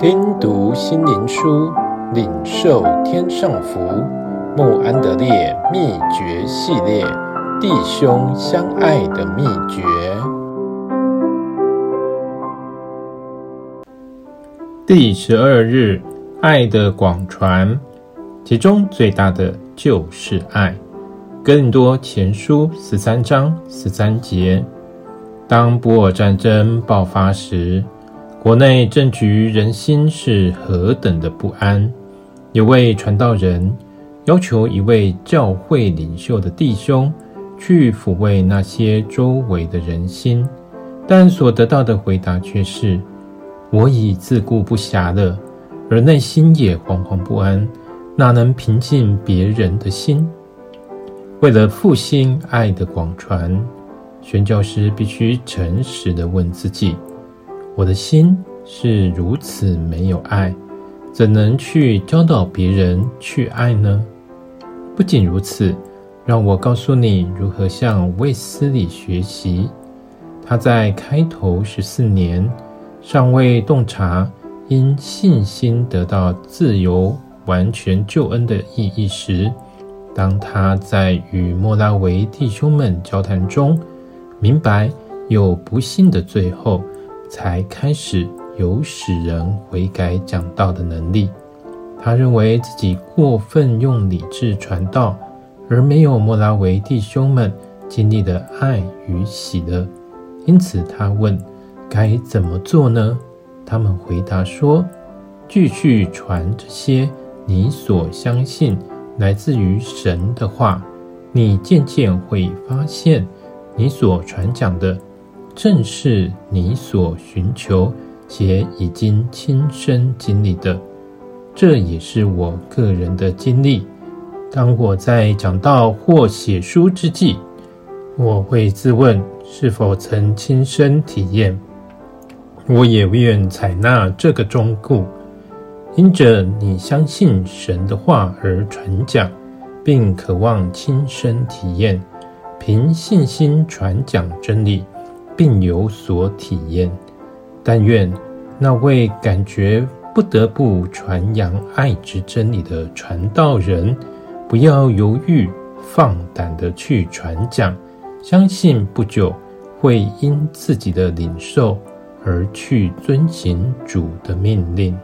听读心灵书，领受天上福。穆安德烈秘诀系列：弟兄相爱的秘诀。第十二日，爱的广传，其中最大的就是爱。哥林多前书十三章十三节：当布尔战争爆发时，国内政局人心是何等的不安！有位传道人要求一位教会领袖的弟兄去抚慰那些周围的人心，但所得到的回答却是：“我已自顾不暇了，而内心也惶惶不安，哪能平静别人的心？”为了复兴爱的广传，宣教师必须诚实地问自己。我的心是如此没有爱，怎能去教导别人去爱呢？不仅如此，让我告诉你如何向卫斯理学习。他在开头十四年尚未洞察因信心得到自由、完全救恩的意义时，当他在与莫拉维弟兄们交谈中，明白有不幸的最后。才开始有使人悔改讲道的能力。他认为自己过分用理智传道，而没有莫拉维弟兄们经历的爱与喜乐。因此，他问：该怎么做呢？他们回答说：继续传这些你所相信来自于神的话，你渐渐会发现，你所传讲的。正是你所寻求且已经亲身经历的，这也是我个人的经历。当我在讲道或写书之际，我会自问是否曾亲身体验。我也愿采纳这个忠告，因着你相信神的话而传讲，并渴望亲身体验，凭信心传讲真理。并有所体验，但愿那位感觉不得不传扬爱之真理的传道人，不要犹豫，放胆的去传讲，相信不久会因自己的领受而去遵行主的命令。